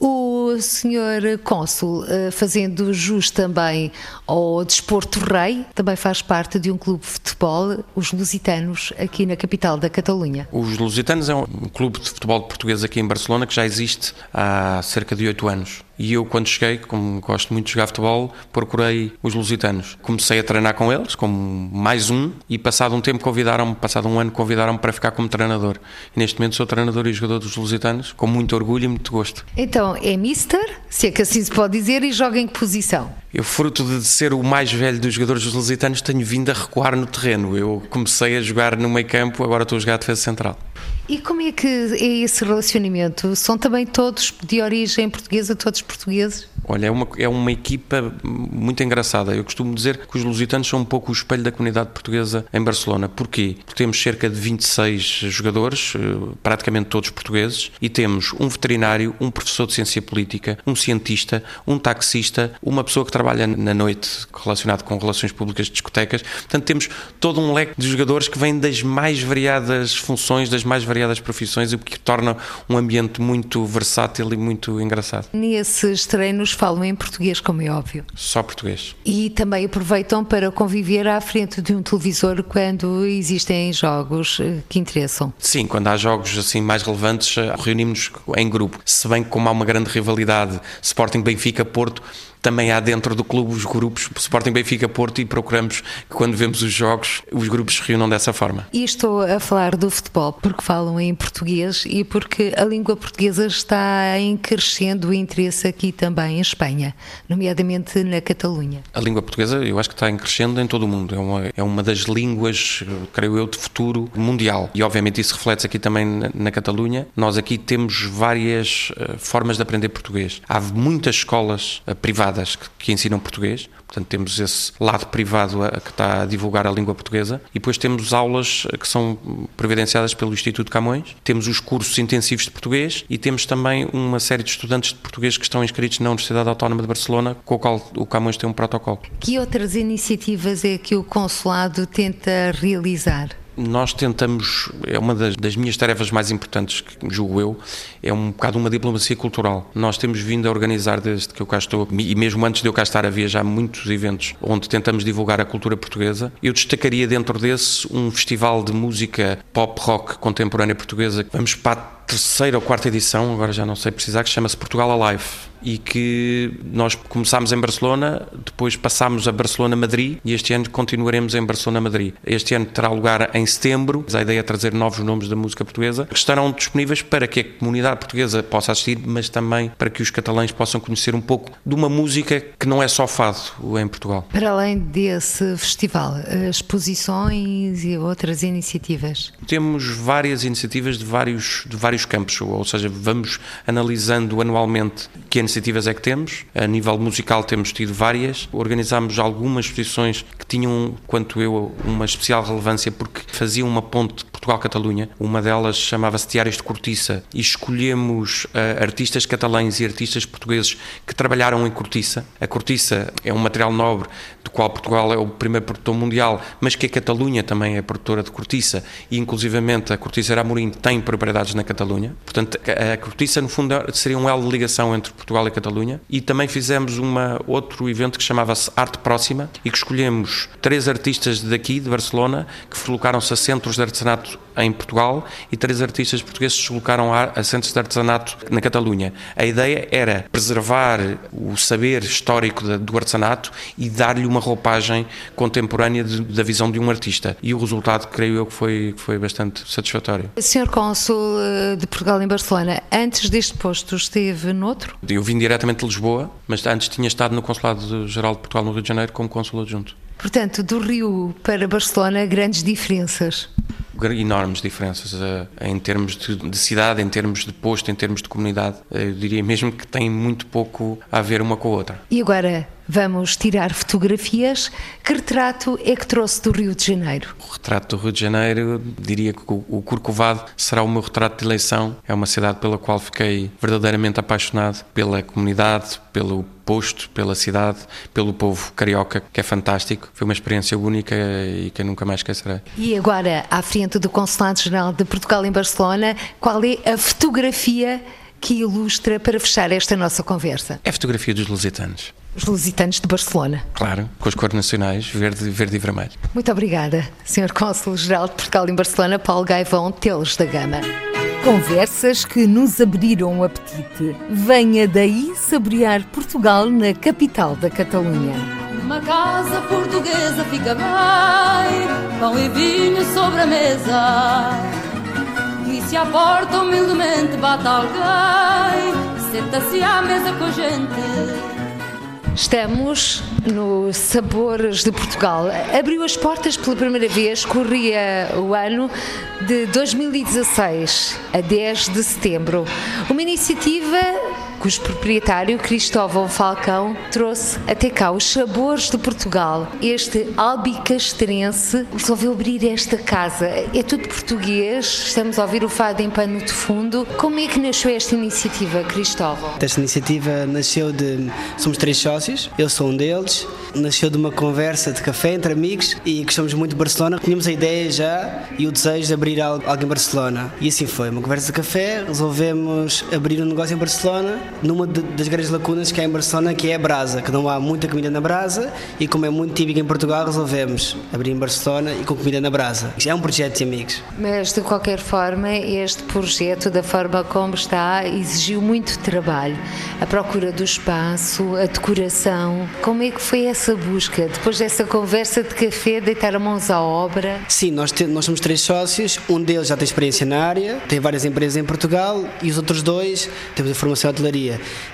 O senhor cônsul, eh, fazendo jus também ao Desporto Rei, também faz parte de um clube de futebol, os Lusitanos, aqui na capital da Catalunha. Os Lusitanos é um clube de futebol português aqui em Barcelona que já existe há cerca de oito anos. E eu, quando cheguei, como gosto muito de jogar futebol, procurei os lusitanos. Comecei a treinar com eles, como mais um, e passado um tempo convidaram-me, passado um ano, convidaram-me para ficar como treinador. E neste momento sou treinador e jogador dos lusitanos, com muito orgulho e muito gosto. Então, é mister, se é que assim se pode dizer, e joga em que posição? Eu, fruto de ser o mais velho dos jogadores dos lusitanos, tenho vindo a recuar no terreno. Eu comecei a jogar no meio campo, agora estou a jogar a defesa central. E como é que é esse relacionamento? São também todos de origem portuguesa, todos portugueses? Olha, é uma, é uma equipa muito engraçada. Eu costumo dizer que os lusitanos são um pouco o espelho da comunidade portuguesa em Barcelona. Porquê? Porque temos cerca de 26 jogadores, eh, praticamente todos portugueses, e temos um veterinário, um professor de ciência política, um cientista, um taxista, uma pessoa que trabalha na noite relacionado com relações públicas de discotecas. Portanto, temos todo um leque de jogadores que vêm das mais variadas funções, das mais variadas profissões, o que torna um ambiente muito versátil e muito engraçado. Nesses treinos falam em português, como é óbvio. Só português. E também aproveitam para conviver à frente de um televisor quando existem jogos eh, que interessam. Sim, quando há jogos assim mais relevantes, eh, reunimos-nos em grupo. Se bem que como há uma grande rivalidade Sporting Benfica Porto, também há dentro do clube os grupos Sporting Benfica Porto e procuramos que quando vemos os jogos os grupos se reúnam dessa forma. E estou a falar do futebol porque falam em português e porque a língua portuguesa está em crescendo interesse aqui também em Espanha, nomeadamente na Catalunha. A língua portuguesa eu acho que está em crescendo em todo o mundo, é uma, é uma das línguas, creio eu, de futuro mundial e obviamente isso reflete-se aqui também na, na Catalunha. Nós aqui temos várias uh, formas de aprender português. Há muitas escolas uh, privadas privadas que, que ensinam português, portanto temos esse lado privado a, que está a divulgar a língua portuguesa, e depois temos aulas que são providenciadas pelo Instituto Camões, temos os cursos intensivos de português e temos também uma série de estudantes de português que estão inscritos na Universidade Autónoma de Barcelona, com o qual o Camões tem um protocolo. Que outras iniciativas é que o consulado tenta realizar? Nós tentamos, é uma das, das, minhas tarefas mais importantes, julgo eu, é um bocado uma diplomacia cultural. Nós temos vindo a organizar, desde que eu cá estou, e mesmo antes de eu cá estar, havia já muitos eventos onde tentamos divulgar a cultura portuguesa. Eu destacaria dentro desse um festival de música pop rock contemporânea portuguesa. Vamos para a terceira ou quarta edição, agora já não sei precisar, que chama-se Portugal Alive e que nós começámos em Barcelona, depois passámos a Barcelona-Madrid e este ano continuaremos em Barcelona-Madrid. Este ano terá lugar em setembro. A ideia é trazer novos nomes da música portuguesa que estarão disponíveis para que a comunidade portuguesa possa assistir, mas também para que os catalães possam conhecer um pouco de uma música que não é só fado em Portugal. Para além desse festival, exposições e outras iniciativas? Temos várias iniciativas de vários, de vários campos, ou seja, vamos analisando anualmente que iniciativas é que temos. A nível musical temos tido várias. Organizámos algumas exposições que tinham, quanto eu, uma especial relevância porque faziam uma ponte Portugal-Catalunha. Uma delas chamava-se Diários de Cortiça e escolhemos uh, artistas catalães e artistas portugueses que trabalharam em cortiça. A cortiça é um material nobre do qual Portugal é o primeiro produtor mundial, mas que a Catalunha também é produtora de cortiça e inclusivamente a cortiça Amorim tem propriedades na Catalunha. Portanto, a cortiça no fundo seria um elo de ligação entre Portugal Portugal e Catalunha e também fizemos uma, outro evento que chamava-se Arte Próxima e que escolhemos três artistas daqui, de Barcelona, que deslocaram-se a centros de artesanato em Portugal e três artistas portugueses se deslocaram a, centros de artesanato na Catalunha. A ideia era preservar o saber histórico do artesanato e dar-lhe uma roupagem contemporânea de, da visão de um artista. E o resultado, creio eu, que foi, foi bastante satisfatório. Senhor Cônsul eh, de Portugal em Barcelona, antes deste posto esteve noutro? Eu eu vim diretamente de Lisboa, mas antes tinha estado no Consulado-Geral de Portugal no Rio de Janeiro como cônsul adjunto. Portanto, do Rio para Barcelona, grandes diferenças? Enormes diferenças eh, em termos de cidade, em termos de posto, em termos de comunidade. Eh, eu diria mesmo que tem muito pouco a ver uma com a outra. E agora, Vamos tirar fotografias. Que retrato é que trouxe do Rio de Janeiro? O retrato do Rio de Janeiro, diria que o Corcovado será o meu retrato de eleição. É uma cidade pela qual fiquei verdadeiramente apaixonado, pela comunidade, pelo posto, pela cidade, pelo povo carioca, que é fantástico. Foi uma experiência única e que eu nunca mais esquecerei. E agora, à frente do Consulado-Geral de Portugal em Barcelona, qual é a fotografia que ilustra para fechar esta nossa conversa? É a fotografia dos lusitanos. Os lusitanos de Barcelona. Claro, com as cores nacionais, verde, verde e vermelho. Muito obrigada, Sr. Cônsul-Geral de Portugal em Barcelona, Paulo Gaivão Teles da Gama. Conversas que nos abriram o apetite. Venha daí saborear Portugal na capital da Catalunha. Uma casa portuguesa fica bem, pão e vinho sobre a mesa. E se a porta humildemente bate alguém, senta-se à mesa com a gente. Estamos no Sabores de Portugal. Abriu as portas pela primeira vez, corria o ano de 2016, a 10 de setembro. Uma iniciativa cujo proprietário, Cristóvão Falcão, trouxe até cá os sabores de Portugal. Este albicastrense resolveu abrir esta casa. É tudo português, estamos a ouvir o fado em pano de fundo. Como é que nasceu esta iniciativa, Cristóvão? Esta iniciativa nasceu de. Somos três sócios, eu sou um deles. Nasceu de uma conversa de café entre amigos e gostamos muito de Barcelona. Tínhamos a ideia já e o desejo de abrir algo em Barcelona. E assim foi, uma conversa de café, resolvemos abrir um negócio em Barcelona numa de, das grandes lacunas que há em Barcelona, que é a brasa, que não há muita comida na brasa e como é muito típico em Portugal, resolvemos abrir em Barcelona e com comida na brasa. Isto é um projeto de amigos. Mas de qualquer forma, este projeto, da forma como está, exigiu muito trabalho. A procura do espaço, a decoração. Como é que foi essa busca? Depois dessa conversa de café, deitar mãos à obra? Sim, nós, te, nós somos três sócios, um deles já tem experiência na área, tem várias empresas em Portugal e os outros dois temos a formação em hotelaria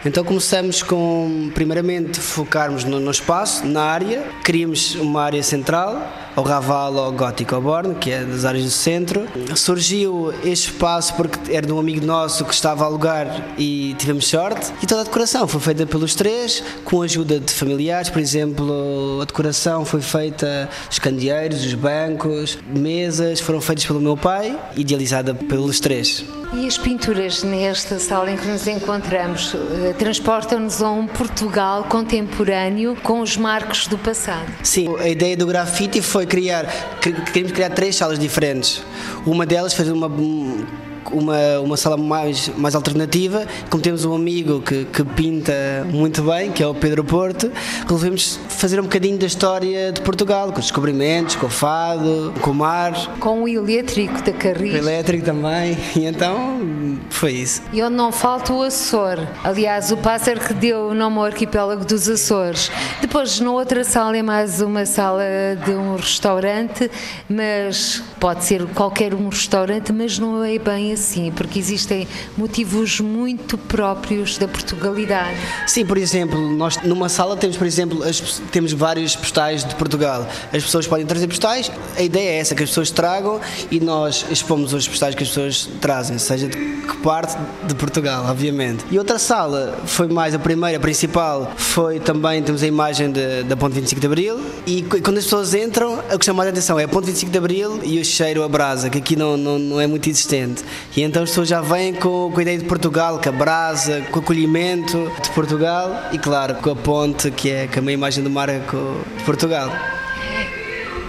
Então começamos com, primeiramente, focarmos no, no espaço, na área, queríamos uma área central, ao Raval, ao Gótico, ao Borne, que é das áreas do centro. Surgiu este espaço porque era de um amigo nosso que estava a alugar e tivemos sorte. E toda a decoração foi feita pelos três, com a ajuda de familiares, por exemplo, a decoração foi feita, os candeeiros, os bancos, mesas, foram feitas pelo meu pai, idealizada pelos três. E as pinturas nesta sala em que nos encontramos eh, transportam-nos a um Portugal contemporâneo com os marcos do passado. Sim, a ideia do grafite foi criar, queríamos criar três salas diferentes. Uma delas fazer uma uma, uma sala mais, mais alternativa. Como temos um amigo que, que pinta muito bem, que é o Pedro Porto, resolvemos fazer um bocadinho da história de Portugal, com os descobrimentos, com o fado, com o mar. Com o elétrico da Carris. O elétrico também. E então foi isso. E onde não falta o Açor. Aliás, o pássaro que deu o nome ao arquipélago dos Açores. Depois, na outra sala, é mais uma sala de um restaurante, mas pode ser qualquer um restaurante, mas não é bem assim, porque existem motivos muito próprios da Portugalidade. Sim, por exemplo, nós numa sala temos, por exemplo, as, temos vários postais de Portugal. As pessoas podem trazer postais, a ideia é essa, que as pessoas tragam e nós expomos os postais que as pessoas trazem, seja de que parte de Portugal, obviamente. E outra sala foi mais a primeira, a principal, foi também, temos a imagem da Ponte 25 de Abril e quando as pessoas entram, o que chama a atenção é a Ponte 25 de Abril e o cheiro a brasa, que aqui não, não, não é muito existente. E então as pessoas já vêm com, com a ideia de Portugal, com a brasa, com o acolhimento de Portugal e, claro, com a ponte, que é, que é uma imagem do mar de Portugal.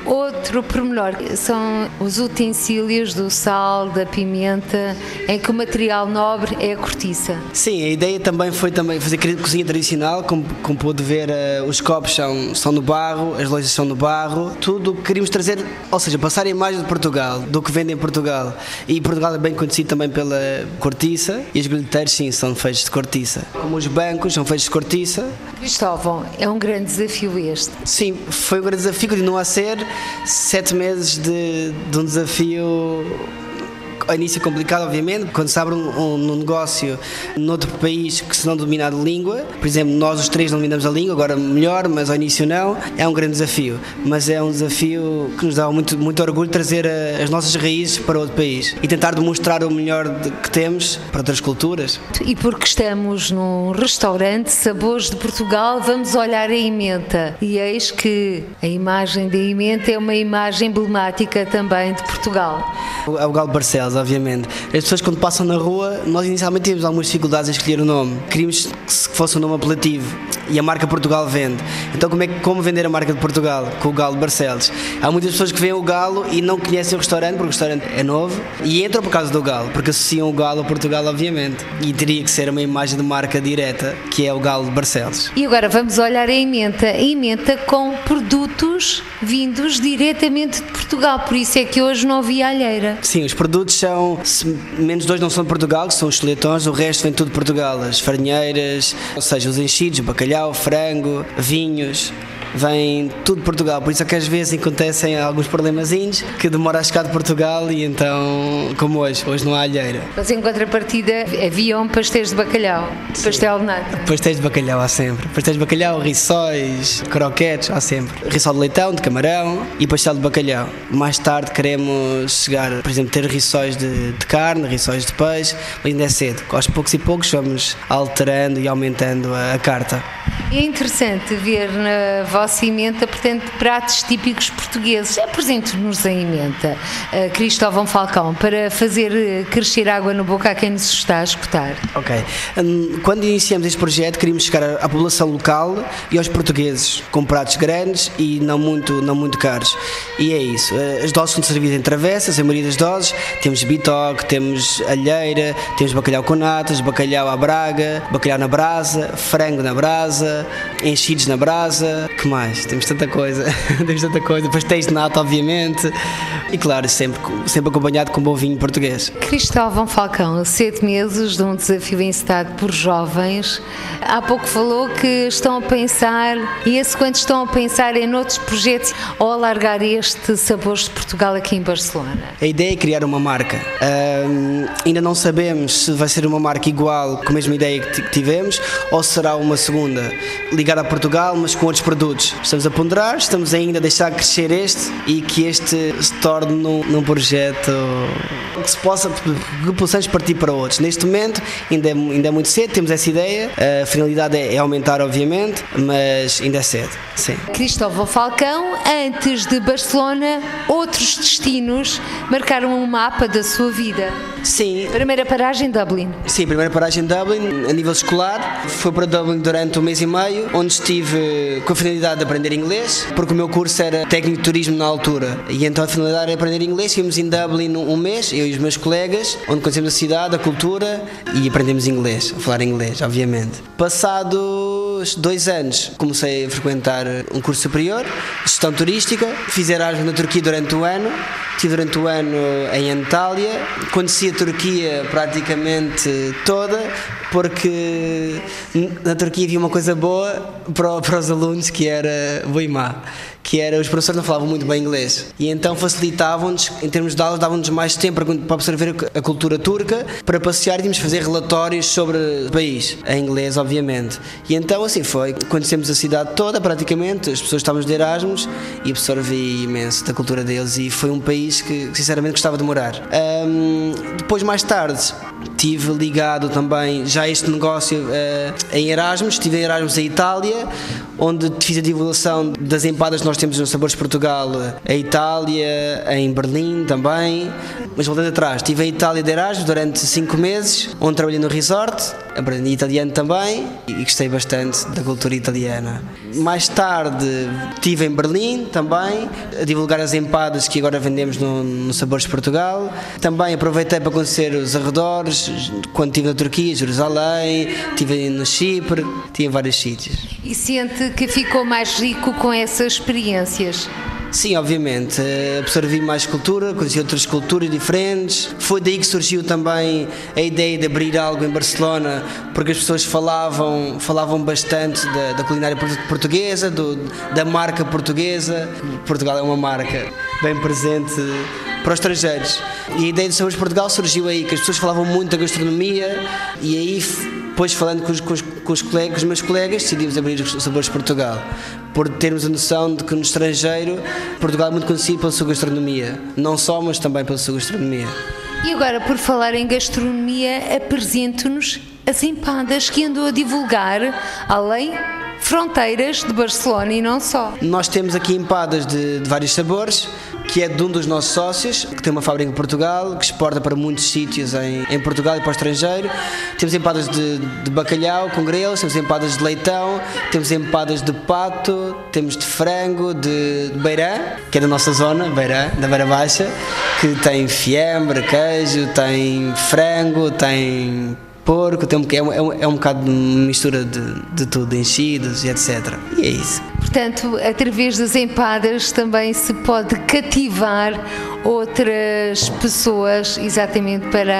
Outro pormenor são os utensílios do sal, da pimenta, em que o material nobre é a cortiça. Sim, a ideia também foi também fazer cozinha tradicional, como, como pôde ver, uh, os copos são, são no barro, as lojas são no barro, tudo que queríamos trazer, ou seja, passar a imagem de Portugal, do que vende em Portugal. E Portugal é bem conhecido também pela cortiça, e os bilheteiros, sim, são feitos de cortiça. Como os bancos são feitos de cortiça. Cristóvão, é um grande desafio este. Sim, foi um grande desafio, continua a ser sete meses de, de um desafio ao início é complicado, obviamente, quando se abre um, um, um negócio noutro país que se não domina a língua, por exemplo, nós os três não dominamos a língua, agora melhor, mas ao início não, é um grande desafio. Mas é um desafio que nos dá muito, muito orgulho trazer a, as nossas raízes para outro país e tentar demonstrar o melhor de, que temos para outras culturas. E porque estamos num restaurante Sabores de Portugal, vamos olhar a emenda. E eis que a imagem da emenda é uma imagem emblemática também de Portugal. É o Galo Barcelos, obviamente. As pessoas quando passam na rua, nós inicialmente tínhamos algumas dificuldades em escolher o nome. Queríamos que fosse um nome apelativo e a marca Portugal vende. Então como é como vender a marca de Portugal com o Galo de Barcelos? Há muitas pessoas que veem o Galo e não conhecem o restaurante porque o restaurante é novo e entram por causa do Galo, porque associam o Galo a Portugal, obviamente. E teria que ser uma imagem de marca direta, que é o Galo de Barcelos. E agora vamos olhar a emenda, a emenda com produtos vindos diretamente de Portugal, por isso é que hoje não havia alheira. Sim, os produtos são, menos dois não são de Portugal, que são os cheletões, o resto vem tudo de Portugal, as farinheiras, ou seja, os enchidos, bacalhau, frango, vinhos, vem tudo de Portugal, por isso é que às vezes acontecem alguns problemazinhos que demora a chegar de Portugal e então, como hoje, hoje não há alheira. Mas em contrapartida haviam pastéis de bacalhau, Sim. pastel de nata. Pastéis de bacalhau há sempre, pastéis de bacalhau, rissóis, croquetes, há sempre. Rissol de leitão, de camarão e pastel de bacalhau. Mais tarde queremos chegar, por exemplo, ter rissóis de, de carne, rissóis de peixe, mas ainda é cedo. Aos poucos e poucos vamos alterando e aumentando a, a carta. É interessante ver na vossa emenda, portanto, pratos típicos portugueses. Apresente-nos a emenda, uh, Cristóvão Falcão, para fazer eh, crescer água na boca a quem nos está a escutar. Ok. Um, quando iniciamos este projeto, queríamos chegar à população local e aos portugueses, com pratos grandes e não muito, não muito caros. E é isso. Uh, as doses são servidas em travessas, a maioria das doses. Temos bitoque, temos alheira, temos bacalhau com natas, bacalhau à braga, bacalhau na brasa, frango na brasa, enchidos na brasa, que mais? Temos tanta coisa, (laughs) temos tanta coisa, pastéis de nata, obviamente, e claro, sempre, sempre acompanhado com um bom vinho português. Cristóvão Falcão, sete meses de um desafio encetado por jovens. Há pouco falou que estão a pensar, e esse quanto estão a pensar em outros projetos ou alargar este Sabores de Portugal aqui em Barcelona? A ideia é criar uma marca. Um, ainda não sabemos se vai ser uma marca igual, com a mesma ideia que tivemos, ou será uma segunda ligada a Portugal, mas com outros produtos. Produtos. Estamos a ponderar, estamos ainda a deixar crescer este e que este se torne num, num projeto que se possa, que possamos partir para outros. Neste momento ainda é, ainda é muito cedo, temos essa ideia, a finalidade é, é aumentar, obviamente, mas ainda é cedo. Sim. Cristóvão Falcão, antes de Barcelona, outros destinos marcaram um mapa da sua vida. Sim. Primeira paragem Dublin. Sim, primeira paragem Dublin, a nível escolar. Foi para Dublin durante um mês e meio, onde estive com a finalidade de aprender inglês, porque o meu curso era técnico de turismo na altura. E então a finalidade era aprender inglês. Fomos em Dublin um mês, eu e os meus colegas, onde conhecemos a cidade, a cultura e aprendemos inglês, a falar inglês, obviamente. Dois anos, comecei a frequentar um curso superior, gestão turística, fiz Erasmus na Turquia durante um ano, estive durante o ano em Antália, conheci a Turquia praticamente toda, porque na Turquia havia uma coisa boa para, para os alunos que era má que era os professores não falavam muito bem inglês. E então facilitavam-nos em termos de aulas davam-nos mais tempo para absorver a cultura turca para passear e tínhamos de fazer relatórios sobre o país. Em inglês obviamente. E então assim foi. Conhecemos a cidade toda praticamente as pessoas estavam de Erasmus e absorvi imenso da cultura deles. E foi um país que sinceramente gostava de morar. Um, depois mais tarde tive ligado também já este negócio uh, em Erasmus. Estive em Erasmus em Itália onde fiz a divulgação das empadas nós temos nos Sabores Portugal, a Itália, em Berlim também. Mas voltando atrás, estive em Itália de Erasmus durante 5 meses, onde trabalhei no resort, aprendi italiano também e gostei bastante da cultura italiana. Mais tarde estive em Berlim também, a divulgar as empadas que agora vendemos no, no Sabores Portugal. Também aproveitei para conhecer os arredores, quando estive na Turquia, Jerusalém, estive no Chipre, estive em vários sítios. E sente que ficou mais rico com essas experiências? Sim, obviamente. Absorvi mais cultura, conheci outras culturas diferentes. Foi daí que surgiu também a ideia de abrir algo em Barcelona, porque as pessoas falavam, falavam bastante da, da culinária portuguesa, do, da marca portuguesa. Portugal é uma marca bem presente para os estrangeiros. E a ideia de Sabores Portugal surgiu aí, que as pessoas falavam muito da gastronomia e aí depois falando com os, com os, com os, colegas, com os meus colegas, decidimos abrir os Sabores Portugal, por termos a noção de que no estrangeiro Portugal é muito conhecido pela sua gastronomia, não só, mas também pela sua gastronomia. E agora, por falar em gastronomia, apresente-nos as empadas que andou a divulgar, além fronteiras de Barcelona e não só. Nós temos aqui empadas de, de vários sabores, que é de um dos nossos sócios, que tem uma fábrica em Portugal, que exporta para muitos sítios em, em Portugal e para o estrangeiro. Temos empadas de, de bacalhau com grelos, temos empadas de leitão, temos empadas de pato, temos de frango, de, de beirã, que é da nossa zona, beirã, da Beira Baixa, que tem fiambre, queijo, tem frango, tem porco, tem um, é, um, é um bocado de mistura de, de tudo, enchidos e etc. E é isso. Portanto, através das empadas também se pode cativar outras pessoas exatamente para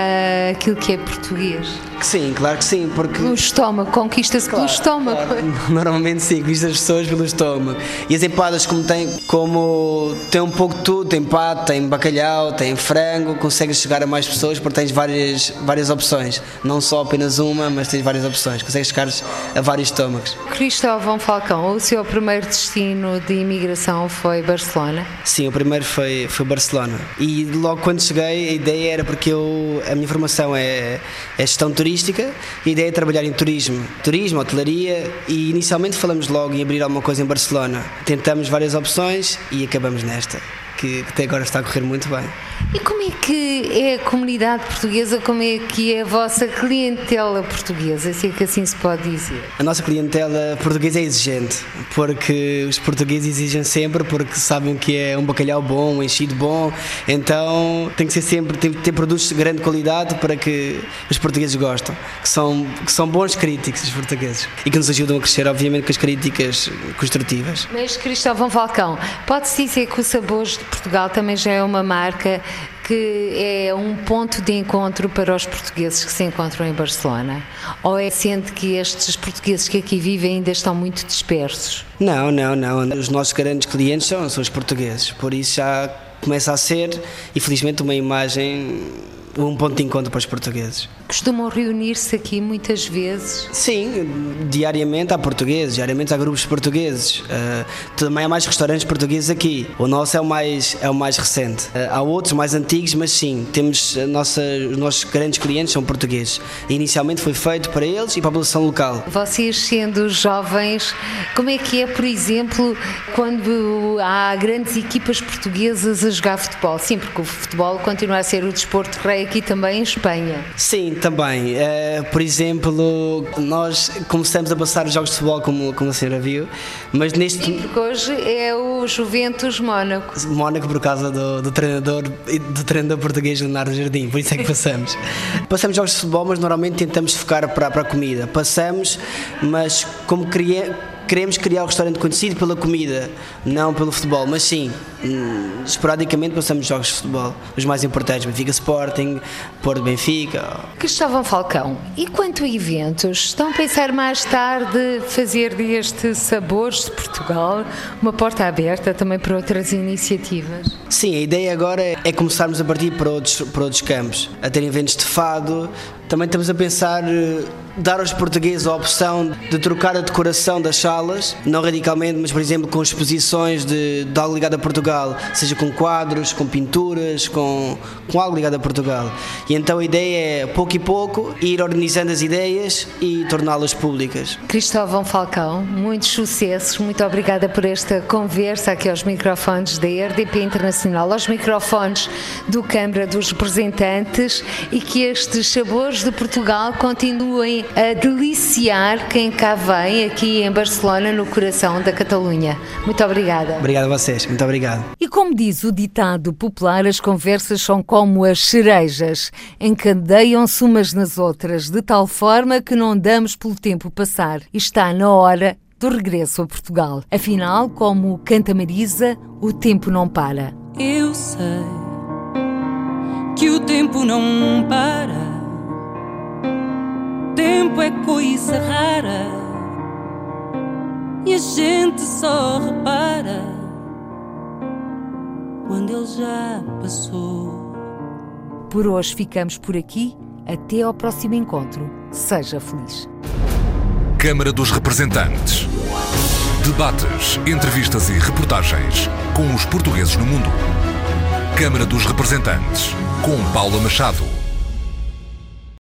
aquilo que é português. Sim, claro que sim, porque... O estômago, conquista-se claro, pelo estômago. Claro. (laughs) Normalmente sim, conquista as pessoas pelo estômago. E as empadas como tem, como tem um pouco de tudo, tem pato, tem bacalhau, tem frango, consegues chegar a mais pessoas porque tens várias, várias opções. Não só apenas uma, mas tens várias opções. Consegues chegar a vários estômagos. Cristóvão Falcão, o seu primeiro destino de imigração foi Barcelona? Sim, o primeiro foi, foi Barcelona. E logo quando cheguei, a ideia era porque eu, a minha formação é, é gestão turística turística, a ideia é trabalhar em turismo, turismo, hotelaria e inicialmente falamos logo em abrir alguma coisa em Barcelona. Tentamos várias opções e acabamos nesta que até agora está a correr muito bem. E como é que é a comunidade portuguesa, como é que é a vossa clientela portuguesa, se é que assim se pode dizer? A nossa clientela portuguesa é exigente, porque os portugueses exigem sempre, porque sabem que é um bacalhau bom, um enchido bom, então tem que ser sempre, tem que ter produtos de grande qualidade para que os portugueses gostem, que são, que são bons críticos os portugueses e que nos ajudam a crescer, obviamente, com as críticas construtivas. Mas Cristóvão Falcão, pode-se dizer que o Sabores de Portugal também já é uma marca que é um ponto de encontro para os portugueses que se encontram em Barcelona? Ou é sente que estes portugueses que aqui vivem ainda estão muito dispersos? Não, não, não. Os nossos grandes clientes são, são os portugueses, por isso já começa a ser, infelizmente, uma imagem um ponto de encontro para os portugueses. Costumam reunir-se aqui muitas vezes? Sim, diariamente há portugueses, diariamente há grupos portugueses. Uh, também há mais restaurantes portugueses aqui. O nosso é o mais, é o mais recente. Uh, há outros mais antigos, mas sim, temos nossa, os nossos grandes clientes são portugueses. Inicialmente foi feito para eles e para a população local. Vocês sendo jovens, como é que é, por exemplo, quando há grandes equipas portuguesas a jogar futebol? Sim, porque o futebol continua a ser o desporto rei aqui também em Espanha. Sim, também. Uh, por exemplo, nós começamos a passar os jogos de futebol, como, como a senhora viu, mas neste. Sim, porque hoje é o Juventus Mónaco. Mónaco por causa do, do treinador do treinador português Leonardo Jardim, por isso é que passamos. (laughs) passamos jogos de futebol, mas normalmente tentamos focar para, para a comida. Passamos, mas como queria queremos criar o um restaurante conhecido pela comida, não pelo futebol, mas sim, hum, esporadicamente passamos jogos de futebol, os mais importantes, Benfica Sporting, Porto Benfica. Cristóvão Falcão, e quanto a eventos, estão a pensar mais tarde fazer deste Sabores de Portugal uma porta aberta também para outras iniciativas? Sim, a ideia agora é começarmos a partir para outros, para outros campos, a ter eventos de fado, também estamos a pensar eh, dar aos portugueses a opção de trocar a decoração das salas, não radicalmente, mas por exemplo com exposições de, de algo ligado a Portugal, seja com quadros, com pinturas, com, com algo ligado a Portugal. E então a ideia é, pouco e pouco, ir organizando as ideias e torná-las públicas. Cristóvão Falcão, muitos sucessos, muito obrigada por esta conversa aqui aos microfones da RDP Internacional, aos microfones do Câmara dos Representantes e que estes sabores de Portugal continuem a deliciar quem cá vem, aqui em Barcelona, no coração da Catalunha. Muito obrigada. Obrigado a vocês, muito obrigado. E como diz o ditado popular, as conversas são como as cerejas, encadeiam-se umas nas outras, de tal forma que não damos pelo tempo passar. E está na hora do regresso a Portugal. Afinal, como canta Marisa, o tempo não para. Eu sei que o tempo não para tempo é coisa rara e a gente só repara quando ele já passou. Por hoje ficamos por aqui. Até ao próximo encontro. Seja feliz. Câmara dos Representantes. Debates, entrevistas e reportagens com os portugueses no mundo. Câmara dos Representantes, com Paula Machado.